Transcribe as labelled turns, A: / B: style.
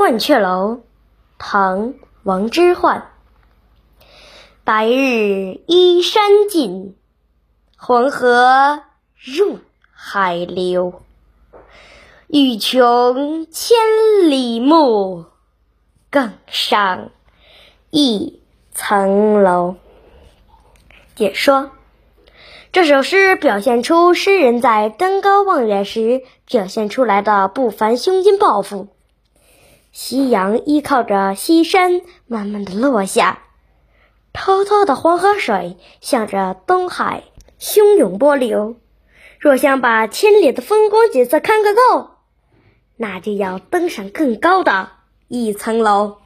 A: 鹳雀楼》唐·王之涣。白日依山尽，黄河入海流。欲穷千里目，更上一层楼。解说：这首诗表现出诗人在登高望远时表现出来的不凡胸襟抱负。夕阳依靠着西山，慢慢的落下。滔滔的黄河水向着东海汹涌波流。若想把千里的风光景色看个够，那就要登上更高的一层楼。